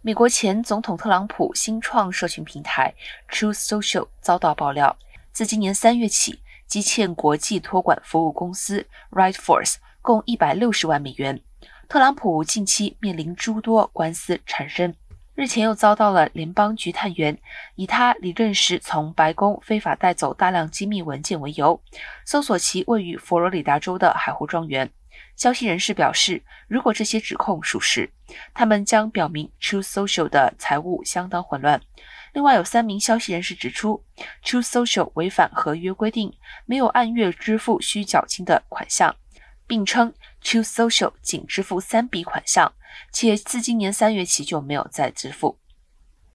美国前总统特朗普新创社群平台 Truth Social 遭到爆料，自今年三月起，积欠国际托管服务公司 RightForce 共一百六十万美元。特朗普近期面临诸多官司缠身，日前又遭到了联邦局探员以他离任时从白宫非法带走大量机密文件为由，搜索其位于佛罗里达州的海湖庄园。消息人士表示，如果这些指控属实，他们将表明 True Social 的财务相当混乱。另外，有三名消息人士指出，True Social 违反合约规定，没有按月支付需缴清的款项，并称 True Social 仅支付三笔款项，且自今年三月起就没有再支付。